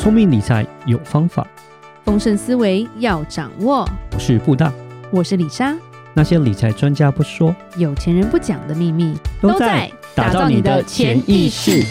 聪明理财有方法，丰盛思维要掌握。我是布大，我是李莎。那些理财专家不说，有钱人不讲的秘密，都在打造你的潜意识。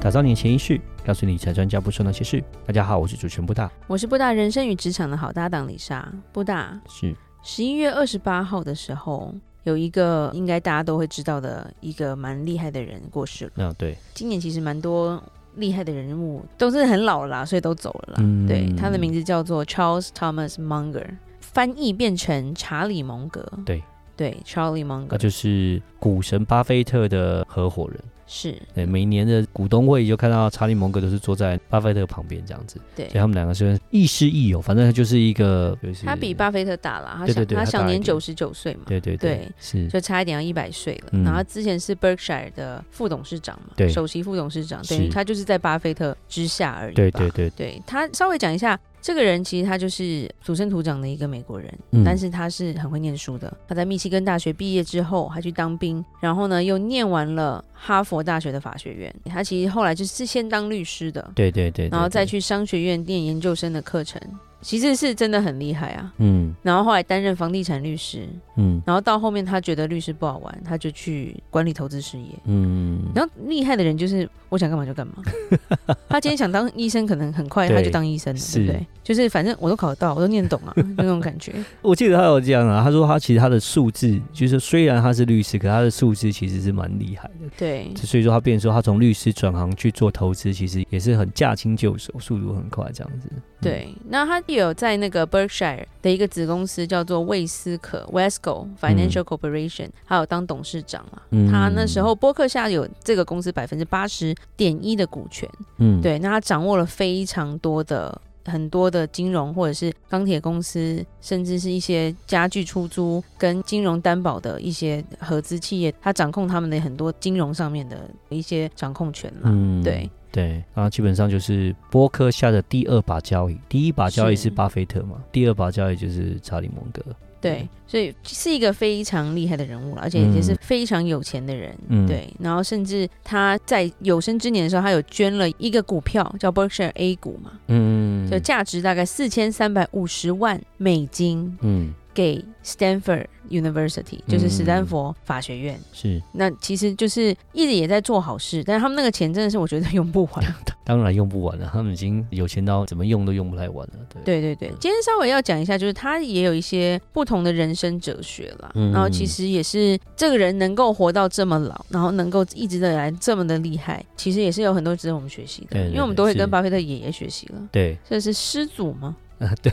打造你的潜意识，告诉你理财专家不说那些事。大家好，我是主持人布大，我是布大人生与职场的好搭档李莎。布大是十一月二十八号的时候，有一个应该大家都会知道的一个蛮厉害的人过世了。嗯，对，今年其实蛮多。厉害的人物都是很老了啦，所以都走了啦。嗯、对，他的名字叫做 Charles Thomas Munger，翻译变成查理蒙格。对对，Charlie Munger，那就是股神巴菲特的合伙人。是。对，每年的股东会就看到查理蒙格都是坐在巴菲特旁边这样子，对，所以他们两个是亦师亦友，反正他就是一个，他比巴菲特大了，他对对对，他享年九十九岁嘛，对对对，对是。就差一点要一百岁了。嗯、然后他之前是 Berkshire 的副董事长嘛，对，首席副董事长，等于他就是在巴菲特之下而已，对对对，对他稍微讲一下。这个人其实他就是土生土长的一个美国人，嗯，但是他是很会念书的。他在密西根大学毕业之后，还去当兵，然后呢又念完了哈佛大学的法学院。他其实后来就是先当律师的，对对对，对，然后再去商学院念研究生的课程。其实是真的很厉害啊，嗯，然后后来担任房地产律师，嗯，然后到后面他觉得律师不好玩，他就去管理投资事业，嗯，然后厉害的人就是我想干嘛就干嘛，他今天想当医生，可能很快他就当医生了，对，对不对？就是反正我都考得到，我都念懂啊，就 那种感觉。我记得他有这样啊，他说他其实他的数字，就是虽然他是律师，可他的数字其实是蛮厉害的，对，所以说他变成说他从律师转行去做投资，其实也是很驾轻就熟，速度很快这样子。对，那他也有在那个 Berkshire 的一个子公司叫做魏斯可 Wesco Financial Corporation，还有当董事长嘛。嗯、他那时候波克夏有这个公司百分之八十点一的股权。嗯，对，那他掌握了非常多的很多的金融或者是钢铁公司，甚至是一些家具出租跟金融担保的一些合资企业，他掌控他们的很多金融上面的一些掌控权了。嗯，对。对，然后基本上就是波克下的第二把交椅，第一把交椅是巴菲特嘛，第二把交椅就是查理蒙格。对，所以是一个非常厉害的人物了，而且也是非常有钱的人。嗯，对，然后甚至他在有生之年的时候，他有捐了一个股票叫 Berkshire A 股嘛，嗯，就价值大概四千三百五十万美金，嗯，给 Stanford。University 就是史丹佛法学院，嗯、是那其实就是一直也在做好事，但是他们那个钱真的是我觉得用不完，当然用不完了，他们已经有钱到怎么用都用不太完了。对对对对，今天稍微要讲一下，就是他也有一些不同的人生哲学啦，嗯、然后其实也是这个人能够活到这么老，然后能够一直的来这么的厉害，其实也是有很多值得我们学习的，对对对，因为我们都会跟巴菲特爷爷学习了，对，这是师祖吗？啊，对，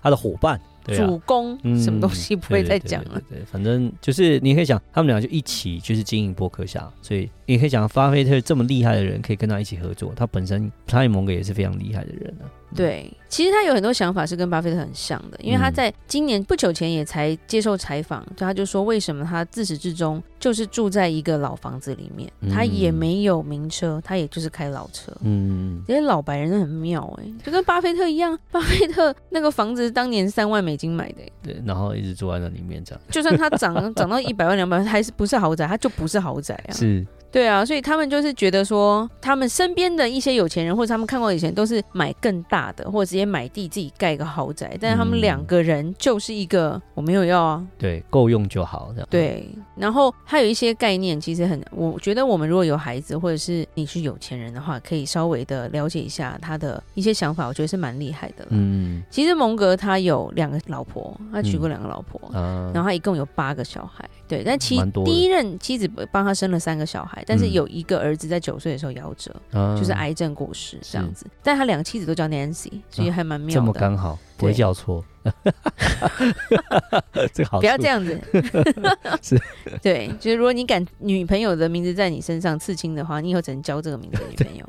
他的伙伴。啊、主攻什么东西不会再讲了。对，反正就是你可以讲，他们俩就一起就是经营博客下，所以你可以讲巴菲特这么厉害的人可以跟他一起合作，他本身查理蒙格也是非常厉害的人啊。对，其实他有很多想法是跟巴菲特很像的，因为他在今年不久前也才接受采访，就他就说为什么他自始至终就是住在一个老房子里面，他也没有名车，他也就是开老车。嗯，这些老白人很妙哎，就跟巴菲特一样，巴菲特那个房子当年三万美金买的，对，然后一直住在那里面这样，就算他涨 涨到一百万两百万，还是不是豪宅，他就不是豪宅啊。是。对啊，所以他们就是觉得说，他们身边的一些有钱人，或者他们看过以前都是买更大的，或者直接买地自己盖一个豪宅。但是他们两个人就是一个，我没有要啊，对，够用就好这样。对，然后还有一些概念，其实很，我觉得我们如果有孩子，或者是你是有钱人的话，可以稍微的了解一下他的一些想法，我觉得是蛮厉害的。嗯，其实蒙格他有两个老婆，他娶过两个老婆，嗯，然后他一共有八个小孩。对，但其第一任妻子帮他生了三个小孩，但是有一个儿子在九岁的时候夭折，嗯、就是癌症过世这样子。但他两个妻子都叫 Nancy，所以还蛮妙的。啊、这么刚好，不会叫错。这个好，不要这样子。是，对，就是如果你敢女朋友的名字在你身上刺青的话，你以后只能交这个名字的女朋友。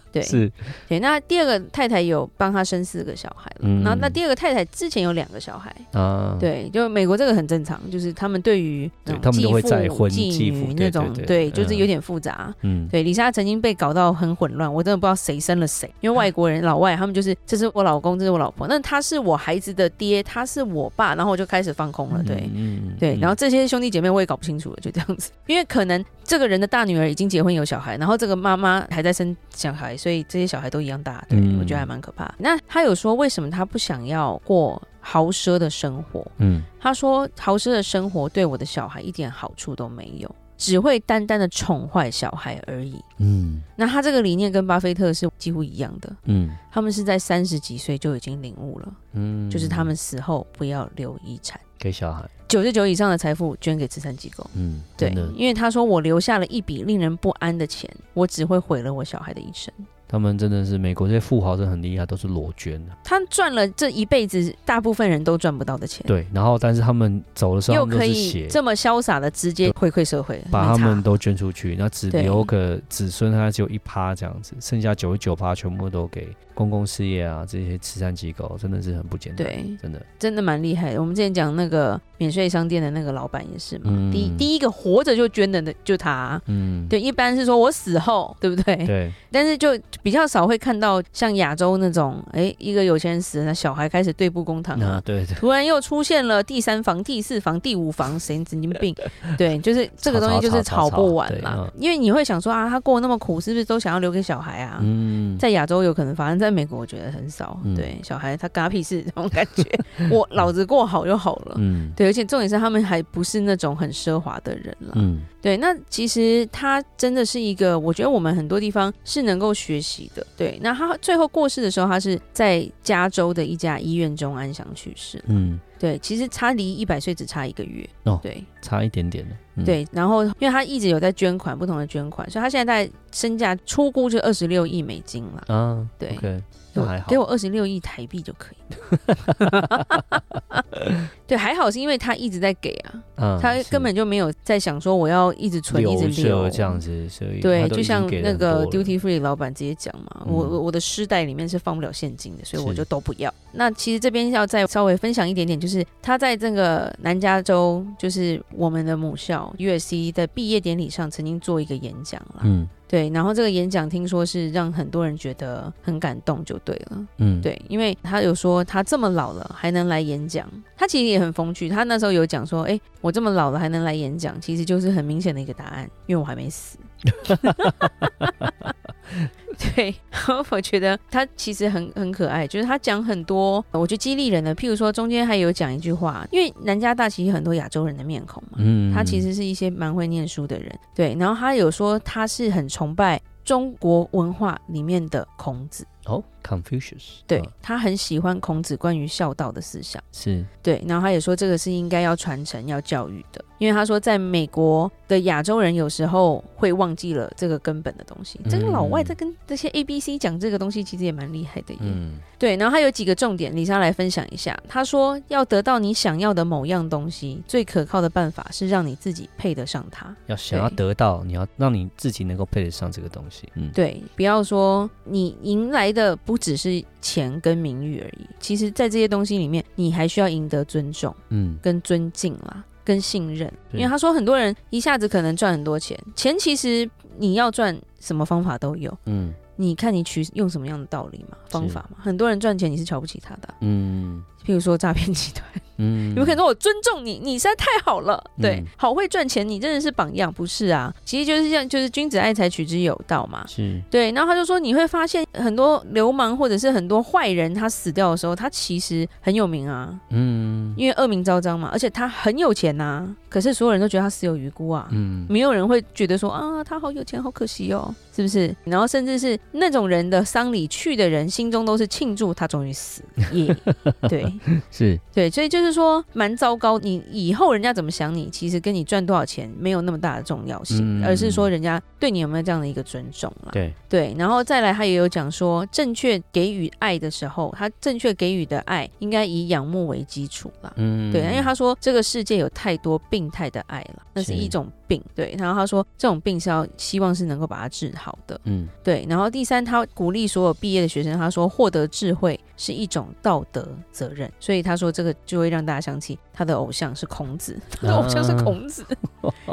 对，是，对。那第二个太太有帮他生四个小孩了，嗯、然后那第二个太太之前有两个小孩啊。对，就美国这个很正常，就是他们对于他们都会再婚继女那种，对，就是有点复杂。嗯，对，李莎曾经被搞到很混乱，我真的不知道谁生了谁，因为外国人老外他们就是这是我老公，这是我老婆，那他是我孩子的爹，他是我爸，然后我就开始放空了，对，嗯，对，然后这些兄弟姐妹我也搞不清楚了，就这样子，因为可能这个人的大女儿已经结婚有小孩，然后这个妈妈还在生小孩。所以这些小孩都一样大，对、嗯、我觉得还蛮可怕。那他有说为什么他不想要过豪奢的生活？嗯，他说豪奢的生活对我的小孩一点好处都没有。只会单单的宠坏小孩而已。嗯，那他这个理念跟巴菲特是几乎一样的。嗯，他们是在三十几岁就已经领悟了。嗯，就是他们死后不要留遗产给小孩，九十九以上的财富捐给慈善机构。嗯，对，因为他说我留下了一笔令人不安的钱，我只会毁了我小孩的一生。他们真的是美国这些富豪，真的很厉害，都是裸捐的。他赚了这一辈子大部分人都赚不到的钱。对，然后但是他们走的时候又可以这么潇洒的直接回馈社会，把他们都捐出去，那只留个子孙，他只有一趴这样子，剩下九十九趴全部都给公共事业啊，这些慈善机构，真的是很不简单。对，真的真的蛮厉害的。我们之前讲那个免税商店的那个老板也是嘛，嗯、第一第一个活着就捐的那就他、啊。嗯，对，一般是说我死后，对不对？对。但是就比较少会看到像亚洲那种，哎，一个有钱人死了，那小孩开始对簿公堂啊，对对。突然又出现了第三房、第四房、第五房，谁神经病？对，就是这个东西就是吵不完嘛。因为你会想说啊，他过那么苦，是不是都想要留给小孩啊？嗯，在亚洲有可能发生，在美国我觉得很少。对，小孩他嘎屁事这种感觉，我 老子过好就好了。嗯，对，而且重点是他们还不是那种很奢华的人了。嗯。对，那其实他真的是一个，我觉得我们很多地方是能够学习的。对，那他最后过世的时候，他是在加州的一家医院中安详去世。嗯，对，其实差离一百岁只差一个月。哦，对，差一点点了。嗯、对，然后因为他一直有在捐款，不同的捐款，所以他现在在身价初估就二十六亿美金了。啊，对。Okay. 给我二十六亿台币就可以。对，还好是因为他一直在给啊，嗯、他根本就没有在想说我要一直存一直留这样子，所以对，就像那个 Duty Free 老板直接讲嘛，嗯、我我的尸袋里面是放不了现金的，所以我就都不要。那其实这边要再稍微分享一点点，就是他在这个南加州，就是我们的母校 USC 的毕业典礼上曾经做一个演讲了。嗯。对，然后这个演讲听说是让很多人觉得很感动，就对了。嗯，对，因为他有说他这么老了还能来演讲，他其实也很风趣。他那时候有讲说，哎，我这么老了还能来演讲，其实就是很明显的一个答案，因为我还没死。对，我觉得他其实很很可爱，就是他讲很多，我觉得激励人的。譬如说中间还有讲一句话，因为南加大其实很多亚洲人的面孔嘛，嗯，他其实是一些蛮会念书的人，对。然后他有说他是很崇拜中国文化里面的孔子。哦，Confucius，对，他很喜欢孔子关于孝道的思想，是对，然后他也说这个是应该要传承、要教育的，因为他说在美国的亚洲人有时候会忘记了这个根本的东西。这个老外在跟这些 A B C 讲这个东西，其实也蛮厉害的耶。嗯，对，然后他有几个重点，李莎来分享一下。他说要得到你想要的某样东西，最可靠的办法是让你自己配得上它。要想要得到，你要让你自己能够配得上这个东西。嗯，对，不要说你迎来。的不只是钱跟名誉而已，其实，在这些东西里面，你还需要赢得尊重，嗯，跟尊敬啦，跟信任。因为他说，很多人一下子可能赚很多钱，钱其实你要赚，什么方法都有，嗯，你看你取用什么样的道理嘛，方法嘛。很多人赚钱，你是瞧不起他的，嗯，譬如说诈骗集团。嗯，有可能说我尊重你，你实在太好了，对，嗯、好会赚钱，你真的是榜样，不是啊？其实就是像，就是君子爱财，取之有道嘛。是，对。然后他就说，你会发现很多流氓或者是很多坏人，他死掉的时候，他其实很有名啊，嗯，因为恶名昭彰嘛，而且他很有钱呐、啊，可是所有人都觉得他死有余辜啊，嗯，没有人会觉得说啊，他好有钱，好可惜哦，是不是？然后甚至是那种人的丧礼去的人，心中都是庆祝他终于死，耶、yeah, 对，是对，所以就是。说蛮糟糕，你以后人家怎么想你，其实跟你赚多少钱没有那么大的重要性，嗯、而是说人家对你有没有这样的一个尊重了。对对，然后再来，他也有讲说，正确给予爱的时候，他正确给予的爱应该以仰慕为基础了。嗯，对，因为他说这个世界有太多病态的爱了，那是一种病。对，然后他说这种病是要希望是能够把它治好的。嗯，对，然后第三，他鼓励所有毕业的学生，他说获得智慧是一种道德责任，所以他说这个就会。让大家想起他的偶像是孔子，他的偶像是孔子。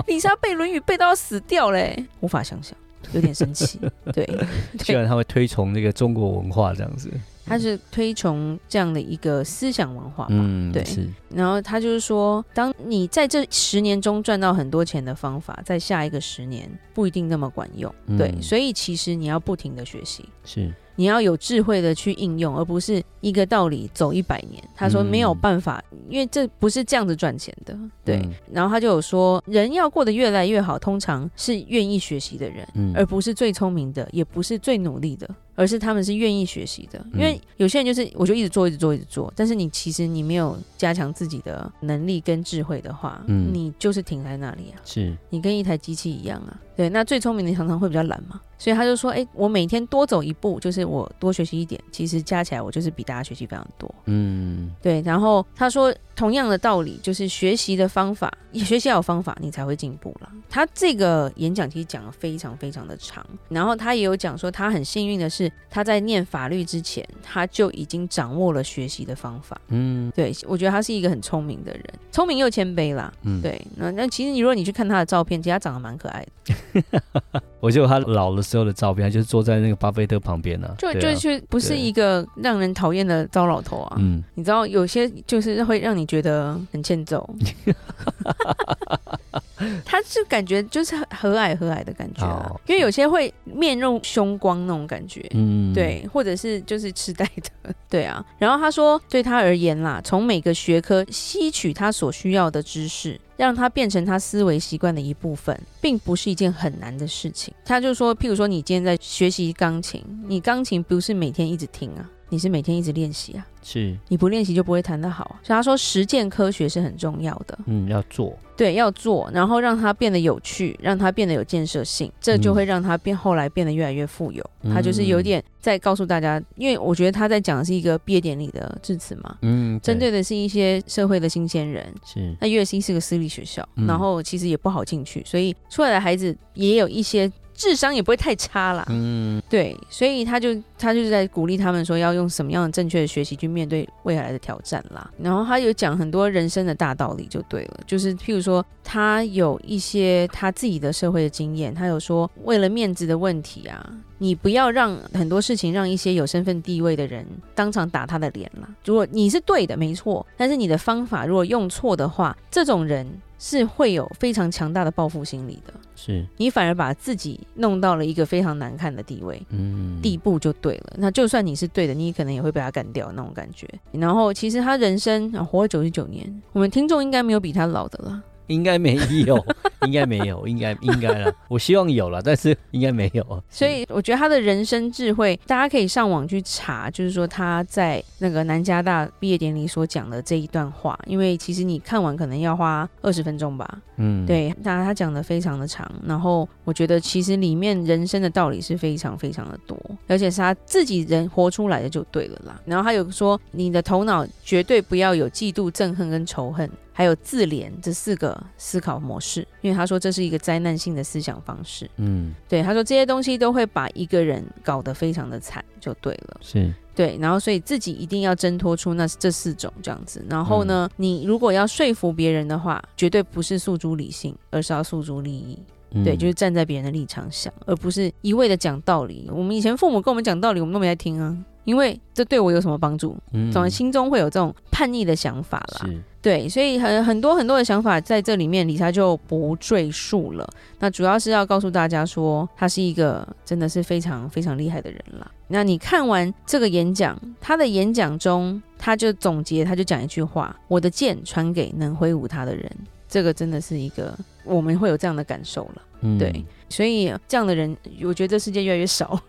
里莎背《论语》背到要死掉嘞，无法想象，有点生气。对，居然他会推崇那个中国文化这样子。他是推崇这样的一个思想文化吧？嗯，对。是。然后他就是说，当你在这十年中赚到很多钱的方法，在下一个十年不一定那么管用。嗯、对，所以其实你要不停的学习。是。你要有智慧的去应用，而不是一个道理走一百年。他说没有办法，嗯、因为这不是这样子赚钱的。对，嗯、然后他就有说，人要过得越来越好，通常是愿意学习的人，嗯、而不是最聪明的，也不是最努力的。而是他们是愿意学习的，因为有些人就是我就一直做，一直做，一直做。但是你其实你没有加强自己的能力跟智慧的话，嗯，你就是停在那里啊。是，你跟一台机器一样啊。对，那最聪明的常常会比较懒嘛，所以他就说，哎，我每天多走一步，就是我多学习一点，其实加起来我就是比大家学习非常多。嗯，对。然后他说，同样的道理，就是学习的方法，学习要有方法，你才会进步了。他这个演讲其实讲得非常非常的长，然后他也有讲说，他很幸运的是。他在念法律之前，他就已经掌握了学习的方法。嗯，对，我觉得他是一个很聪明的人，聪明又谦卑啦。嗯，对。那那其实你如果你去看他的照片，其实他长得蛮可爱的。我觉得他老的时候的照片，他就是坐在那个巴菲特旁边呢、啊。就就是不是一个让人讨厌的糟老头啊。嗯，你知道有些就是会让你觉得很欠揍。他就感觉就是和蔼和蔼的感觉、啊，因为有些会面露凶光那种感觉，嗯，对，或者是就是痴呆的，对啊。然后他说，对他而言啦，从每个学科吸取他所需要的知识，让他变成他思维习惯的一部分，并不是一件很难的事情。他就说，譬如说你今天在学习钢琴，你钢琴不是每天一直听啊。你是每天一直练习啊？是，你不练习就不会弹得好。所以他说，实践科学是很重要的。嗯，要做，对，要做，然后让它变得有趣，让它变得有建设性，这就会让它变后来变得越来越富有。他、嗯、就是有点在告诉大家，因为我觉得他在讲的是一个毕业典礼的致辞嘛。嗯，针对的是一些社会的新鲜人。是，那 USC 是个私立学校，然后其实也不好进去，所以出来的孩子也有一些。智商也不会太差啦，嗯，对，所以他就他就是在鼓励他们说要用什么样的正确的学习去面对未来的挑战啦。然后他有讲很多人生的大道理就对了，就是譬如说他有一些他自己的社会的经验，他有说为了面子的问题啊，你不要让很多事情让一些有身份地位的人当场打他的脸啦。如果你是对的，没错，但是你的方法如果用错的话，这种人。是会有非常强大的报复心理的，是你反而把自己弄到了一个非常难看的地位，嗯，地步就对了。那就算你是对的，你可能也会被他干掉那种感觉。然后其实他人生啊活了九十九年，我们听众应该没有比他老的了。应该没有，应该没有，应该应该了。我希望有了，但是应该没有。所以我觉得他的人生智慧，大家可以上网去查，就是说他在那个南加大毕业典礼所讲的这一段话。因为其实你看完可能要花二十分钟吧。嗯，对，那他讲的非常的长。然后我觉得其实里面人生的道理是非常非常的多，而且是他自己人活出来的就对了啦。然后他有说，你的头脑绝对不要有嫉妒、憎恨跟仇恨。还有自怜这四个思考模式，因为他说这是一个灾难性的思想方式。嗯，对，他说这些东西都会把一个人搞得非常的惨，就对了。是，对，然后所以自己一定要挣脱出那这四种这样子。然后呢，嗯、你如果要说服别人的话，绝对不是诉诸理性，而是要诉诸利益。嗯、对，就是站在别人的立场想，而不是一味的讲道理。我们以前父母跟我们讲道理，我们都没在听啊。因为这对我有什么帮助？嗯，总心中会有这种叛逆的想法啦。对，所以很很多很多的想法在这里面，理查就不赘述了。那主要是要告诉大家说，他是一个真的是非常非常厉害的人了。那你看完这个演讲，他的演讲中，他就总结，他就讲一句话：“我的剑传给能挥舞它的人。”这个真的是一个我们会有这样的感受了。嗯，对。所以这样的人，我觉得这世界越来越少。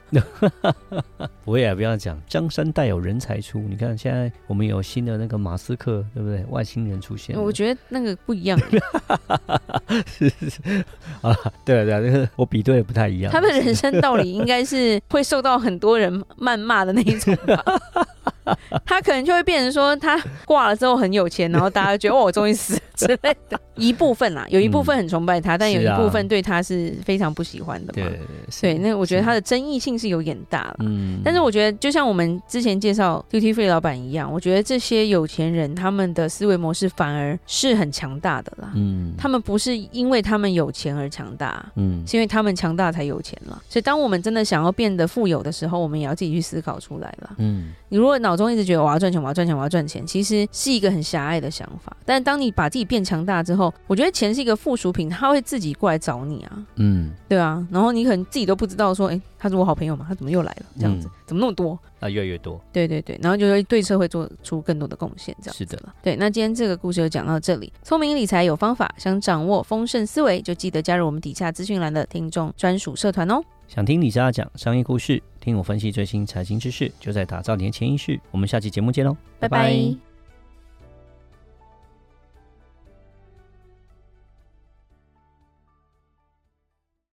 我也不要讲，江山代有人才出。你看现在我们有新的那个马斯克，对不对？外星人出现，我觉得那个不一样。是是是啊，对啊对啊，那个我比对的不太一样。他的人生道理应该是会受到很多人谩骂的那一种吧。他可能就会变成说，他挂了之后很有钱，然后大家觉得哦，我终于死之类的。一部分啦，有一部分很崇拜他，嗯、但有一部分对他是非常不喜欢的嘛。对，对，对，那我觉得他的争议性是有点大了。嗯，但是我觉得就像我们之前介绍 Duty Free 老板一样，我觉得这些有钱人他们的思维模式反而是很强大的啦。嗯，他们不是因为他们有钱而强大，嗯，是因为他们强大才有钱了。所以当我们真的想要变得富有的时候，我们也要自己去思考出来了。嗯，你如果脑中一直觉得我要赚钱，我要赚钱，我要赚钱，其实是一个很狭隘的想法。但当你把自己变强大之后，我觉得钱是一个附属品，他会自己过来找你啊。嗯，对啊。然后你可能自己都不知道说，哎，他是我好朋友嘛？他怎么又来了？这样子，嗯、怎么那么多？啊，越来越多。对对对，然后就会对社会做出更多的贡献，这样。是的了。对，那今天这个故事就讲到这里。聪明理财有方法，想掌握丰盛思维，就记得加入我们底下资讯栏的听众专属社团哦。想听李莎讲商业故事，听我分析最新财经知识，就在打造你的潜意识。我们下期节目见喽，拜拜。拜拜。